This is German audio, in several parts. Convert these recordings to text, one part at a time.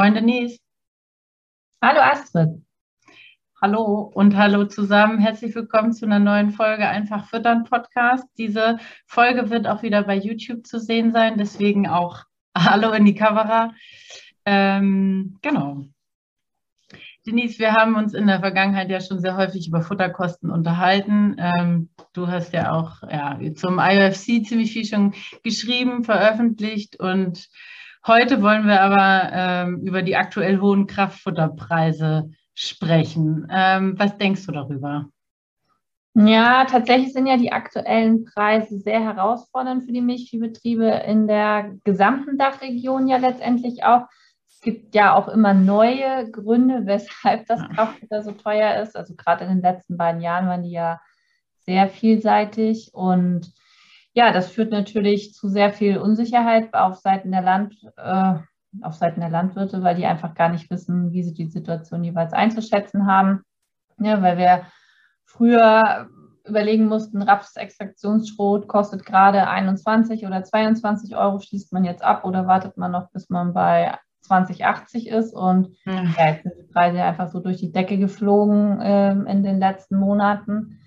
Moin Denise. Hallo Astrid. Hallo und hallo zusammen. Herzlich willkommen zu einer neuen Folge Einfach Füttern Podcast. Diese Folge wird auch wieder bei YouTube zu sehen sein, deswegen auch Hallo in die Kamera. Ähm, genau. Denise, wir haben uns in der Vergangenheit ja schon sehr häufig über Futterkosten unterhalten. Ähm, du hast ja auch ja, zum IOFC ziemlich viel schon geschrieben, veröffentlicht und Heute wollen wir aber ähm, über die aktuell hohen Kraftfutterpreise sprechen. Ähm, was denkst du darüber? Ja, tatsächlich sind ja die aktuellen Preise sehr herausfordernd für die Milchviehbetriebe in der gesamten Dachregion ja letztendlich auch. Es gibt ja auch immer neue Gründe, weshalb das Kraftfutter so teuer ist. Also gerade in den letzten beiden Jahren waren die ja sehr vielseitig und ja, das führt natürlich zu sehr viel Unsicherheit auf Seiten der Land, äh, auf Seiten der Landwirte, weil die einfach gar nicht wissen, wie sie die Situation jeweils einzuschätzen haben. Ja, weil wir früher überlegen mussten, Rapsextraktionsschrot kostet gerade 21 oder 22 Euro, schließt man jetzt ab oder wartet man noch, bis man bei 2080 ist und hm. ja, jetzt sind die Preise einfach so durch die Decke geflogen äh, in den letzten Monaten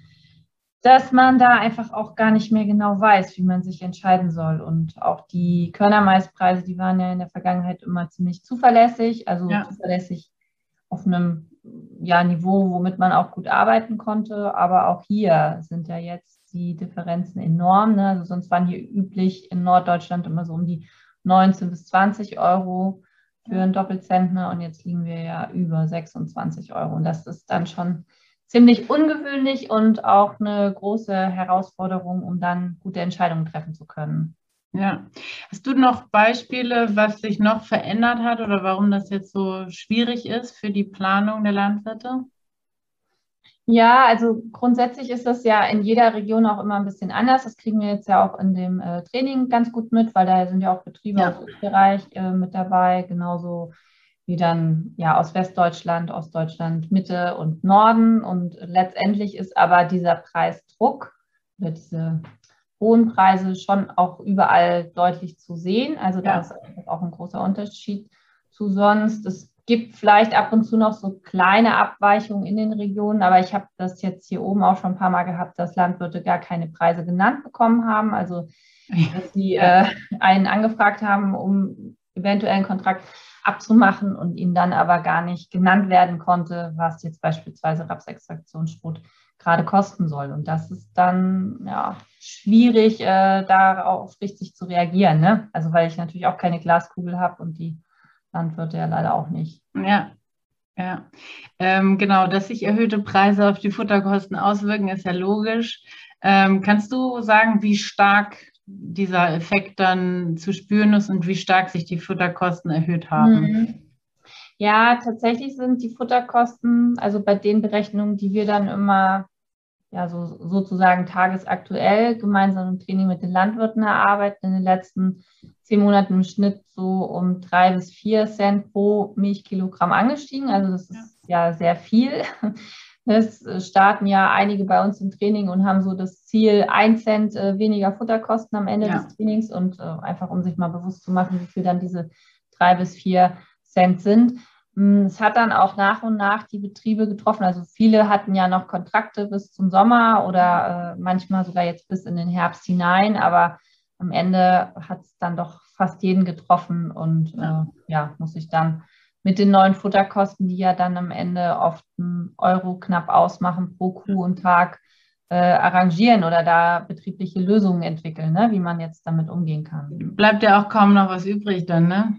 dass man da einfach auch gar nicht mehr genau weiß, wie man sich entscheiden soll. Und auch die Körnermaispreise, die waren ja in der Vergangenheit immer ziemlich zuverlässig, also ja. zuverlässig auf einem ja, Niveau, womit man auch gut arbeiten konnte. Aber auch hier sind ja jetzt die Differenzen enorm. Ne? Also sonst waren hier üblich in Norddeutschland immer so um die 19 bis 20 Euro für einen Doppelzentner und jetzt liegen wir ja über 26 Euro. Und das ist dann schon ziemlich ungewöhnlich und auch eine große Herausforderung, um dann gute Entscheidungen treffen zu können. Ja. Hast du noch Beispiele, was sich noch verändert hat oder warum das jetzt so schwierig ist für die Planung der Landwirte? Ja, also grundsätzlich ist das ja in jeder Region auch immer ein bisschen anders. Das kriegen wir jetzt ja auch in dem äh, Training ganz gut mit, weil da sind ja auch Betriebe ja. aus Österreich äh, mit dabei, genauso wie dann ja aus Westdeutschland, Ostdeutschland, Mitte und Norden. Und letztendlich ist aber dieser Preisdruck oder diese hohen Preise schon auch überall deutlich zu sehen. Also da ja. ist auch ein großer Unterschied zu sonst. Es gibt vielleicht ab und zu noch so kleine Abweichungen in den Regionen, aber ich habe das jetzt hier oben auch schon ein paar Mal gehabt, dass Landwirte gar keine Preise genannt bekommen haben. Also dass sie äh, einen angefragt haben, um eventuell einen Kontrakt abzumachen und ihnen dann aber gar nicht genannt werden konnte, was jetzt beispielsweise Rapsextraktionsschrot gerade kosten soll. Und das ist dann ja, schwierig, äh, darauf richtig zu reagieren. Ne? Also weil ich natürlich auch keine Glaskugel habe und die Landwirte ja leider auch nicht. Ja, ja, ähm, genau, dass sich erhöhte Preise auf die Futterkosten auswirken, ist ja logisch. Ähm, kannst du sagen, wie stark dieser Effekt dann zu spüren ist und wie stark sich die Futterkosten erhöht haben. Mhm. Ja, tatsächlich sind die Futterkosten, also bei den Berechnungen, die wir dann immer ja, so, sozusagen tagesaktuell gemeinsam im Training mit den Landwirten erarbeiten, in den letzten zehn Monaten im Schnitt so um drei bis vier Cent pro Milchkilogramm angestiegen. Also das ist ja, ja sehr viel. Es starten ja einige bei uns im Training und haben so das Ziel, ein Cent äh, weniger Futterkosten am Ende ja. des Trainings und äh, einfach um sich mal bewusst zu machen, wie viel dann diese drei bis vier Cent sind. Mm, es hat dann auch nach und nach die Betriebe getroffen. Also viele hatten ja noch Kontrakte bis zum Sommer oder äh, manchmal sogar jetzt bis in den Herbst hinein, aber am Ende hat es dann doch fast jeden getroffen und ja, ja muss sich dann mit den neuen Futterkosten, die ja dann am Ende oft einen Euro knapp ausmachen pro Kuh und Tag, äh, arrangieren oder da betriebliche Lösungen entwickeln, ne? wie man jetzt damit umgehen kann. Bleibt ja auch kaum noch was übrig dann, ne?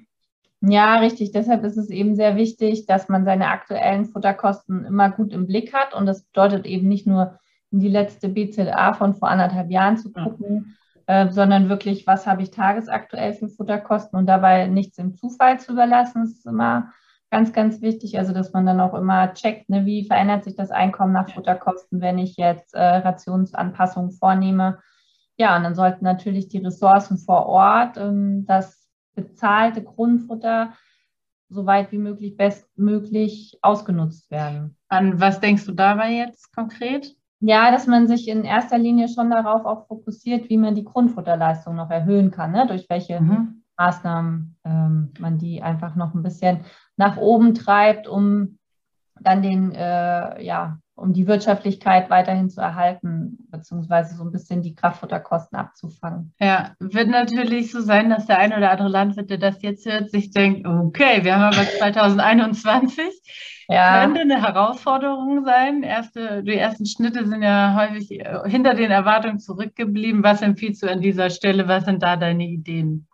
Ja, richtig. Deshalb ist es eben sehr wichtig, dass man seine aktuellen Futterkosten immer gut im Blick hat. Und das bedeutet eben nicht nur in die letzte BZA von vor anderthalb Jahren zu gucken. Äh, sondern wirklich, was habe ich tagesaktuell für Futterkosten und dabei nichts im Zufall zu überlassen. Ist immer ganz, ganz wichtig. Also, dass man dann auch immer checkt, ne, wie verändert sich das Einkommen nach Futterkosten, wenn ich jetzt äh, Rationsanpassungen vornehme. Ja, und dann sollten natürlich die Ressourcen vor Ort ähm, das bezahlte Grundfutter so weit wie möglich bestmöglich ausgenutzt werden. An was denkst du dabei jetzt konkret? Ja, dass man sich in erster Linie schon darauf auch fokussiert, wie man die Grundfutterleistung noch erhöhen kann, ne? durch welche mhm. Maßnahmen ähm, man die einfach noch ein bisschen nach oben treibt, um dann den äh, ja, um die Wirtschaftlichkeit weiterhin zu erhalten, beziehungsweise so ein bisschen die Kraftfutterkosten abzufangen. Ja, wird natürlich so sein, dass der ein oder andere Landwirt, der das jetzt hört, sich denkt, okay, wir haben aber 2021. Ja. Könnte eine Herausforderung sein. Erste, die ersten Schnitte sind ja häufig äh, hinter den Erwartungen zurückgeblieben. Was empfiehlst du an dieser Stelle? Was sind da deine Ideen?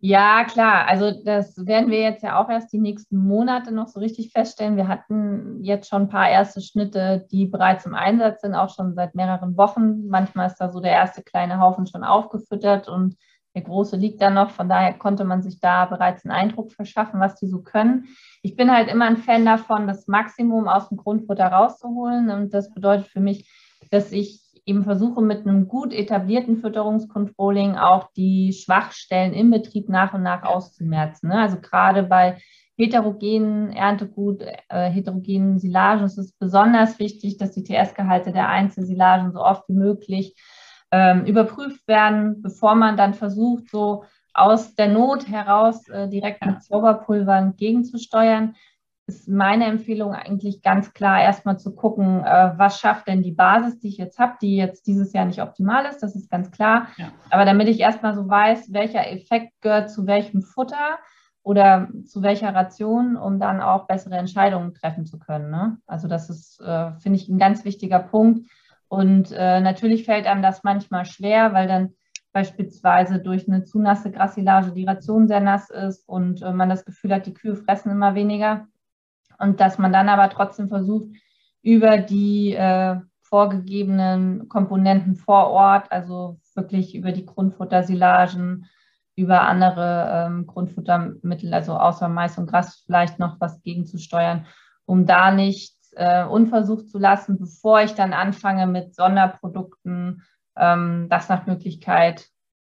Ja, klar. Also das werden wir jetzt ja auch erst die nächsten Monate noch so richtig feststellen. Wir hatten jetzt schon ein paar erste Schnitte, die bereits im Einsatz sind, auch schon seit mehreren Wochen. Manchmal ist da so der erste kleine Haufen schon aufgefüttert und der große liegt da noch. Von daher konnte man sich da bereits einen Eindruck verschaffen, was die so können. Ich bin halt immer ein Fan davon, das Maximum aus dem Grundfutter rauszuholen. Und das bedeutet für mich, dass ich eben versuche mit einem gut etablierten Fütterungscontrolling auch die Schwachstellen im Betrieb nach und nach auszumerzen. Ne? Also gerade bei heterogenen Erntegut, äh, heterogenen Silagen ist es besonders wichtig, dass die TS-Gehalte der Einzelsilagen so oft wie möglich ähm, überprüft werden, bevor man dann versucht, so aus der Not heraus äh, direkt mit Zauberpulvern gegenzusteuern ist meine Empfehlung eigentlich ganz klar, erstmal zu gucken, äh, was schafft denn die Basis, die ich jetzt habe, die jetzt dieses Jahr nicht optimal ist, das ist ganz klar. Ja. Aber damit ich erstmal so weiß, welcher Effekt gehört zu welchem Futter oder zu welcher Ration, um dann auch bessere Entscheidungen treffen zu können. Ne? Also das ist, äh, finde ich, ein ganz wichtiger Punkt. Und äh, natürlich fällt einem das manchmal schwer, weil dann beispielsweise durch eine zu nasse Grassilage die Ration sehr nass ist und man das Gefühl hat, die Kühe fressen immer weniger und dass man dann aber trotzdem versucht, über die äh, vorgegebenen Komponenten vor Ort, also wirklich über die Grundfuttersilagen, über andere ähm, Grundfuttermittel, also außer Mais und Gras vielleicht noch was gegenzusteuern, um da nichts äh, unversucht zu lassen, bevor ich dann anfange mit Sonderprodukten, ähm, das nach Möglichkeit,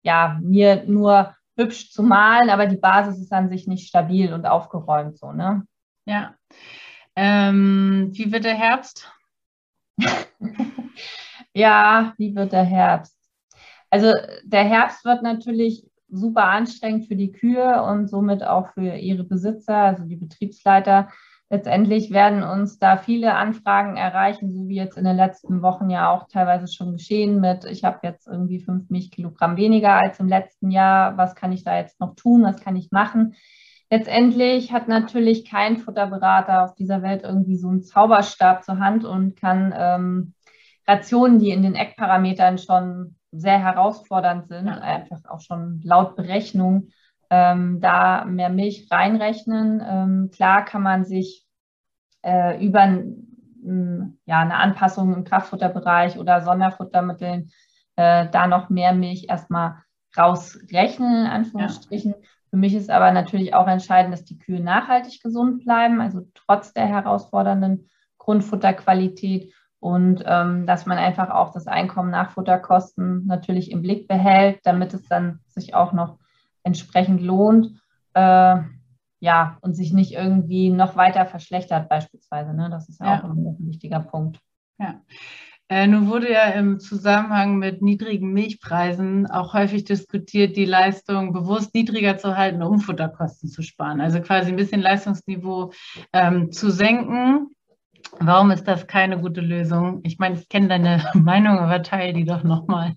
ja, mir nur hübsch zu malen, aber die Basis ist an sich nicht stabil und aufgeräumt so, ne? Ja. Ähm, wie wird der Herbst? ja, wie wird der Herbst? Also der Herbst wird natürlich super anstrengend für die Kühe und somit auch für ihre Besitzer, also die Betriebsleiter. Letztendlich werden uns da viele Anfragen erreichen, so wie jetzt in den letzten Wochen ja auch teilweise schon geschehen mit, ich habe jetzt irgendwie fünf Milchkilogramm weniger als im letzten Jahr, was kann ich da jetzt noch tun, was kann ich machen? Letztendlich hat natürlich kein Futterberater auf dieser Welt irgendwie so einen Zauberstab zur Hand und kann ähm, Rationen, die in den Eckparametern schon sehr herausfordernd sind, einfach auch schon laut Berechnung, ähm, da mehr Milch reinrechnen. Ähm, klar kann man sich äh, über ein, ja, eine Anpassung im Kraftfutterbereich oder Sonderfuttermitteln äh, da noch mehr Milch erstmal rausrechnen, in Anführungsstrichen. Ja. Für mich ist aber natürlich auch entscheidend, dass die Kühe nachhaltig gesund bleiben, also trotz der herausfordernden Grundfutterqualität und ähm, dass man einfach auch das Einkommen nach Futterkosten natürlich im Blick behält, damit es dann sich auch noch entsprechend lohnt. Äh, ja, und sich nicht irgendwie noch weiter verschlechtert, beispielsweise. Ne? Das ist ja, ja. auch ein wichtiger Punkt. Ja. Äh, nun wurde ja im Zusammenhang mit niedrigen Milchpreisen auch häufig diskutiert, die Leistung bewusst niedriger zu halten, um Futterkosten zu sparen. Also quasi ein bisschen Leistungsniveau ähm, zu senken. Warum ist das keine gute Lösung? Ich meine, ich kenne deine Meinung, aber teile die doch nochmal.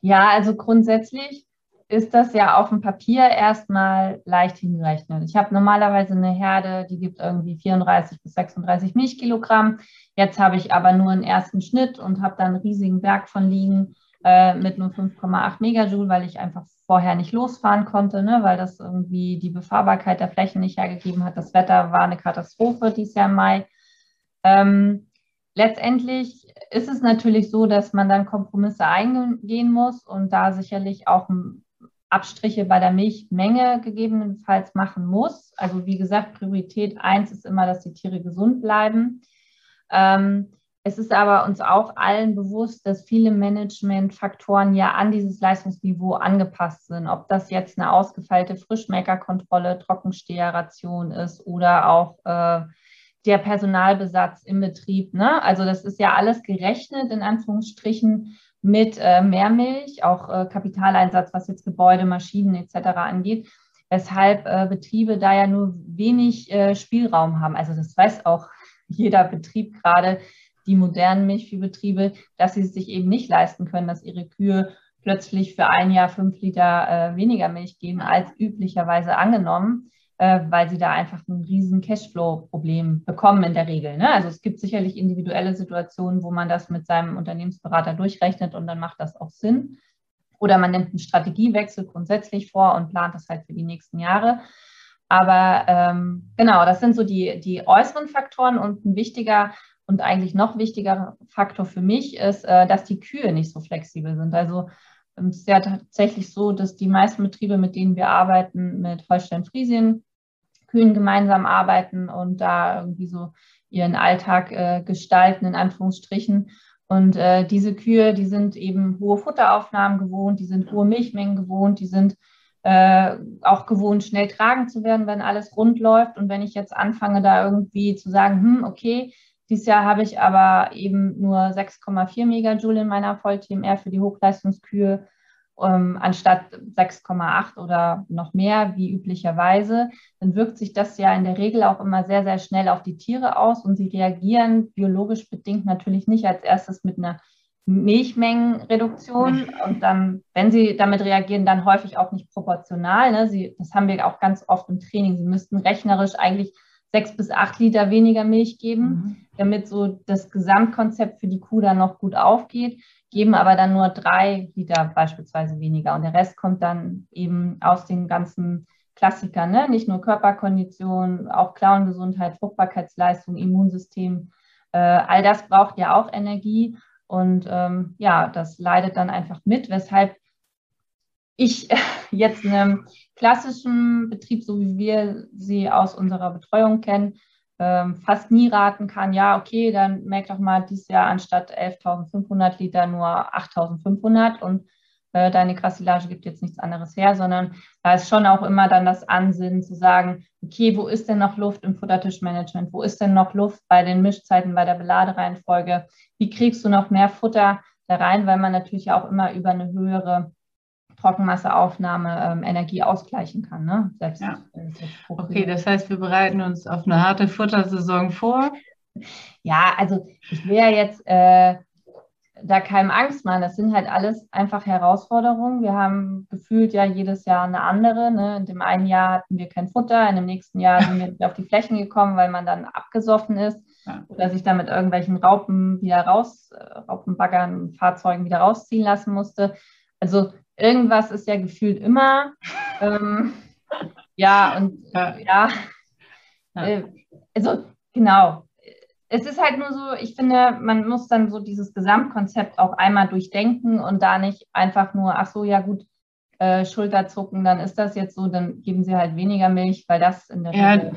Ja, also grundsätzlich ist das ja auf dem Papier erstmal leicht hingerechnet. Ich habe normalerweise eine Herde, die gibt irgendwie 34 bis 36 Milchkilogramm. Jetzt habe ich aber nur einen ersten Schnitt und habe dann einen riesigen Berg von liegen äh, mit nur 5,8 Megajoule, weil ich einfach vorher nicht losfahren konnte, ne, weil das irgendwie die Befahrbarkeit der Flächen nicht hergegeben hat. Das Wetter war eine Katastrophe dieses Jahr im Mai. Ähm, letztendlich ist es natürlich so, dass man dann Kompromisse eingehen muss und da sicherlich auch Abstriche bei der Milchmenge gegebenenfalls machen muss. Also wie gesagt, Priorität eins ist immer, dass die Tiere gesund bleiben. Ähm, es ist aber uns auch allen bewusst, dass viele Managementfaktoren ja an dieses Leistungsniveau angepasst sind. Ob das jetzt eine ausgefeilte Frischmeckerkontrolle, Trockensteherration ist oder auch äh, der Personalbesatz im Betrieb. Ne? Also das ist ja alles gerechnet in Anführungsstrichen mit äh, Mehrmilch, auch äh, Kapitaleinsatz, was jetzt Gebäude, Maschinen etc. angeht, weshalb äh, Betriebe da ja nur wenig äh, Spielraum haben. Also das weiß auch jeder Betrieb gerade, die modernen Milchviehbetriebe, dass sie es sich eben nicht leisten können, dass ihre Kühe plötzlich für ein Jahr fünf Liter äh, weniger Milch geben als üblicherweise angenommen äh, weil sie da einfach ein riesen Cashflow-Problem bekommen in der Regel. Ne? Also es gibt sicherlich individuelle Situationen, wo man das mit seinem Unternehmensberater durchrechnet und dann macht das auch Sinn. Oder man nimmt einen Strategiewechsel grundsätzlich vor und plant das halt für die nächsten Jahre. Aber ähm, genau, das sind so die, die äußeren Faktoren und ein wichtiger und eigentlich noch wichtiger Faktor für mich ist, äh, dass die Kühe nicht so flexibel sind. Also es ist ja tatsächlich so, dass die meisten Betriebe, mit denen wir arbeiten, mit Holstein-Friesien Kühen gemeinsam arbeiten und da irgendwie so ihren Alltag äh, gestalten, in Anführungsstrichen. Und äh, diese Kühe, die sind eben hohe Futteraufnahmen gewohnt, die sind hohe Milchmengen gewohnt, die sind äh, auch gewohnt, schnell tragen zu werden, wenn alles rund läuft. Und wenn ich jetzt anfange, da irgendwie zu sagen, hm, okay, dieses Jahr habe ich aber eben nur 6,4 Megajoule in meiner Voll-TMR für die Hochleistungskühe, ähm, anstatt 6,8 oder noch mehr wie üblicherweise. Dann wirkt sich das ja in der Regel auch immer sehr, sehr schnell auf die Tiere aus und sie reagieren biologisch bedingt natürlich nicht als erstes mit einer Milchmengenreduktion und dann, wenn sie damit reagieren, dann häufig auch nicht proportional. Ne? Sie, das haben wir auch ganz oft im Training. Sie müssten rechnerisch eigentlich sechs bis acht Liter weniger Milch geben, mhm. damit so das Gesamtkonzept für die Kuh dann noch gut aufgeht, geben aber dann nur drei Liter beispielsweise weniger. Und der Rest kommt dann eben aus den ganzen Klassikern, ne? nicht nur Körperkondition, auch Klauengesundheit, Fruchtbarkeitsleistung, Immunsystem. Äh, all das braucht ja auch Energie. Und ähm, ja, das leidet dann einfach mit, weshalb ich jetzt einem klassischen Betrieb, so wie wir sie aus unserer Betreuung kennen, ähm, fast nie raten kann, ja, okay, dann merk doch mal dieses Jahr anstatt 11.500 Liter nur 8.500 und äh, deine Krassilage gibt jetzt nichts anderes her, sondern da ist schon auch immer dann das Ansinnen zu sagen, okay, wo ist denn noch Luft im Futtertischmanagement? Wo ist denn noch Luft bei den Mischzeiten, bei der Beladereihenfolge? Wie kriegst du noch mehr Futter da rein, weil man natürlich auch immer über eine höhere Trockenmasseaufnahme ähm, Energie ausgleichen kann. Ne? Selbst, ja. okay, das heißt, wir bereiten uns auf eine harte Futtersaison vor. Ja, also ich will ja jetzt äh, da keinem Angst machen. Das sind halt alles einfach Herausforderungen. Wir haben gefühlt ja jedes Jahr eine andere. Ne? In dem einen Jahr hatten wir kein Futter, in dem nächsten Jahr sind wir nicht auf die Flächen gekommen, weil man dann abgesoffen ist ja. oder sich dann mit irgendwelchen Raupen wieder raus, äh, Raupenbaggern, Fahrzeugen wieder rausziehen lassen musste. Also irgendwas ist ja gefühlt immer. ähm, ja, und ja, ja. Äh, also genau. Es ist halt nur so, ich finde, man muss dann so dieses Gesamtkonzept auch einmal durchdenken und da nicht einfach nur, ach so, ja gut, äh, Schulterzucken, dann ist das jetzt so, dann geben sie halt weniger Milch, weil das in der ja. Regel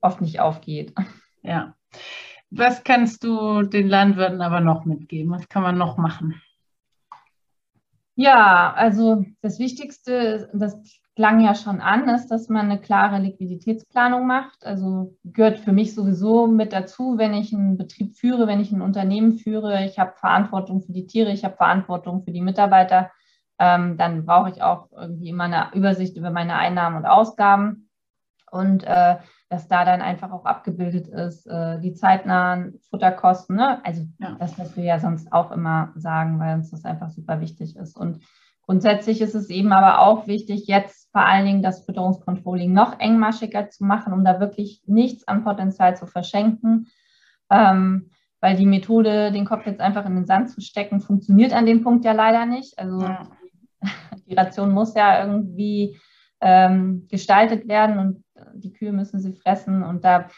oft nicht aufgeht. Ja. Was kannst du den Landwirten aber noch mitgeben? Was kann man noch machen? Ja, also das Wichtigste, das klang ja schon an, ist, dass man eine klare Liquiditätsplanung macht. Also gehört für mich sowieso mit dazu, wenn ich einen Betrieb führe, wenn ich ein Unternehmen führe. Ich habe Verantwortung für die Tiere, ich habe Verantwortung für die Mitarbeiter. Ähm, dann brauche ich auch irgendwie immer eine Übersicht über meine Einnahmen und Ausgaben. Und äh, dass da dann einfach auch abgebildet ist, äh, die zeitnahen Futterkosten. Ne? Also ja. das, was wir ja sonst auch immer sagen, weil uns das einfach super wichtig ist. Und Grundsätzlich ist es eben aber auch wichtig, jetzt vor allen Dingen das Fütterungscontrolling noch engmaschiger zu machen, um da wirklich nichts an Potenzial zu verschenken. Ähm, weil die Methode, den Kopf jetzt einfach in den Sand zu stecken, funktioniert an dem Punkt ja leider nicht. Also ja. die Ration muss ja irgendwie ähm, gestaltet werden und die Kühe müssen sie fressen und da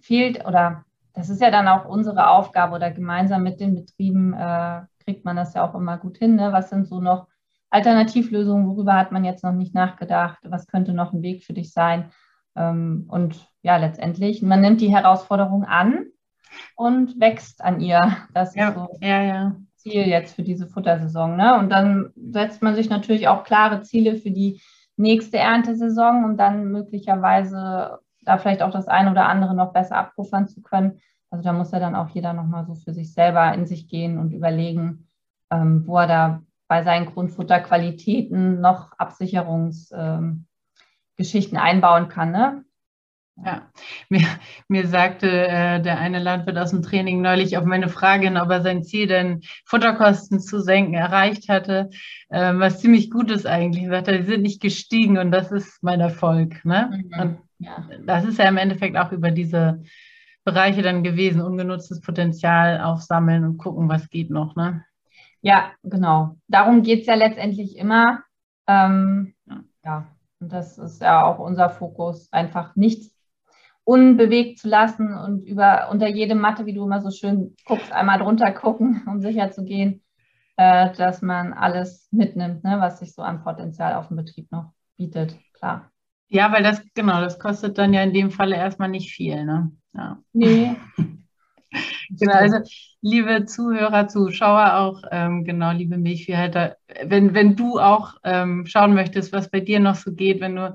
fehlt oder das ist ja dann auch unsere Aufgabe oder gemeinsam mit den Betrieben äh, kriegt man das ja auch immer gut hin. Ne? Was sind so noch Alternativlösungen, worüber hat man jetzt noch nicht nachgedacht? Was könnte noch ein Weg für dich sein? Ähm, und ja, letztendlich, man nimmt die Herausforderung an und wächst an ihr. Das ja, ist so ja, ja. Ziel jetzt für diese Futtersaison. Ne? Und dann setzt man sich natürlich auch klare Ziele für die nächste Erntesaison, um dann möglicherweise da vielleicht auch das eine oder andere noch besser abpuffern zu können. Also da muss ja dann auch jeder nochmal so für sich selber in sich gehen und überlegen, ähm, wo er da bei seinen Grundfutterqualitäten noch Absicherungsgeschichten ähm, einbauen kann. Ne? Ja, mir, mir sagte äh, der eine Landwirt aus dem Training neulich auf meine Frage ob er sein Ziel, denn Futterkosten zu senken, erreicht hatte, äh, was ziemlich gut ist eigentlich. Er sagte, die sind nicht gestiegen und das ist mein Erfolg. Ne? Mhm, und ja. das ist ja im Endeffekt auch über diese Bereiche dann gewesen, ungenutztes Potenzial aufsammeln und gucken, was geht noch. Ne? Ja, genau. Darum geht es ja letztendlich immer. Ähm, ja. ja, und das ist ja auch unser Fokus, einfach nichts unbewegt zu lassen und über unter jede Matte, wie du immer so schön guckst, einmal drunter gucken, um sicher zu gehen, äh, dass man alles mitnimmt, ne, was sich so an Potenzial auf dem Betrieb noch bietet. Klar. Ja, weil das, genau, das kostet dann ja in dem Falle erstmal nicht viel, ne? Ja. Nee. genau, also liebe Zuhörer, Zuschauer auch, ähm, genau, liebe Milchviehhalter, wenn, wenn du auch ähm, schauen möchtest, was bei dir noch so geht, wenn du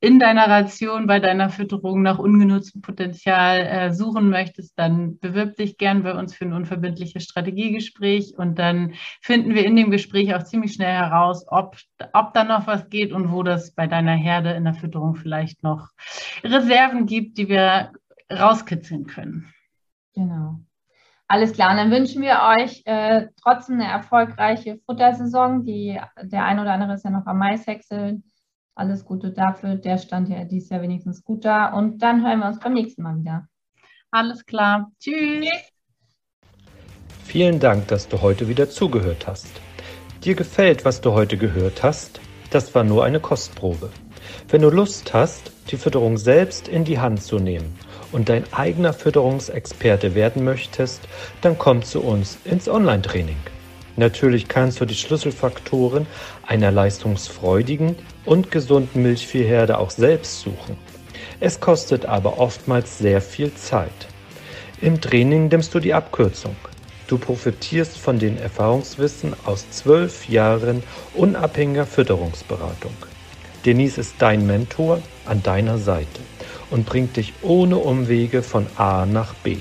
in deiner Ration, bei deiner Fütterung nach ungenutztem Potenzial äh, suchen möchtest, dann bewirb dich gern bei uns für ein unverbindliches Strategiegespräch und dann finden wir in dem Gespräch auch ziemlich schnell heraus, ob, ob da noch was geht und wo das bei deiner Herde in der Fütterung vielleicht noch Reserven gibt, die wir rauskitzeln können. Genau. Alles klar, und dann wünschen wir euch äh, trotzdem eine erfolgreiche Futtersaison. Die, der ein oder andere ist ja noch am Maishäckseln. Alles Gute dafür. Der stand ja dieses Jahr wenigstens gut da. Und dann hören wir uns beim nächsten Mal wieder. Alles klar. Tschüss. Vielen Dank, dass du heute wieder zugehört hast. Dir gefällt, was du heute gehört hast? Das war nur eine Kostprobe. Wenn du Lust hast, die Fütterung selbst in die Hand zu nehmen und dein eigener Fütterungsexperte werden möchtest, dann komm zu uns ins Online-Training. Natürlich kannst du die Schlüsselfaktoren einer leistungsfreudigen und gesunden Milchviehherde auch selbst suchen. Es kostet aber oftmals sehr viel Zeit. Im Training nimmst du die Abkürzung. Du profitierst von den Erfahrungswissen aus zwölf Jahren unabhängiger Fütterungsberatung. Denise ist dein Mentor an deiner Seite und bringt dich ohne Umwege von A nach B.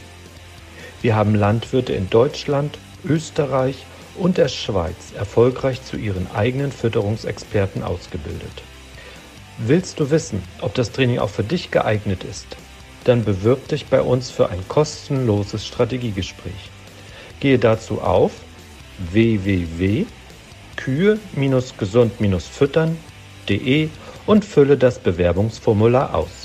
Wir haben Landwirte in Deutschland, Österreich und der Schweiz erfolgreich zu ihren eigenen Fütterungsexperten ausgebildet. Willst du wissen, ob das Training auch für dich geeignet ist? Dann bewirb dich bei uns für ein kostenloses Strategiegespräch. Gehe dazu auf www.kühe-gesund-füttern.de und fülle das Bewerbungsformular aus.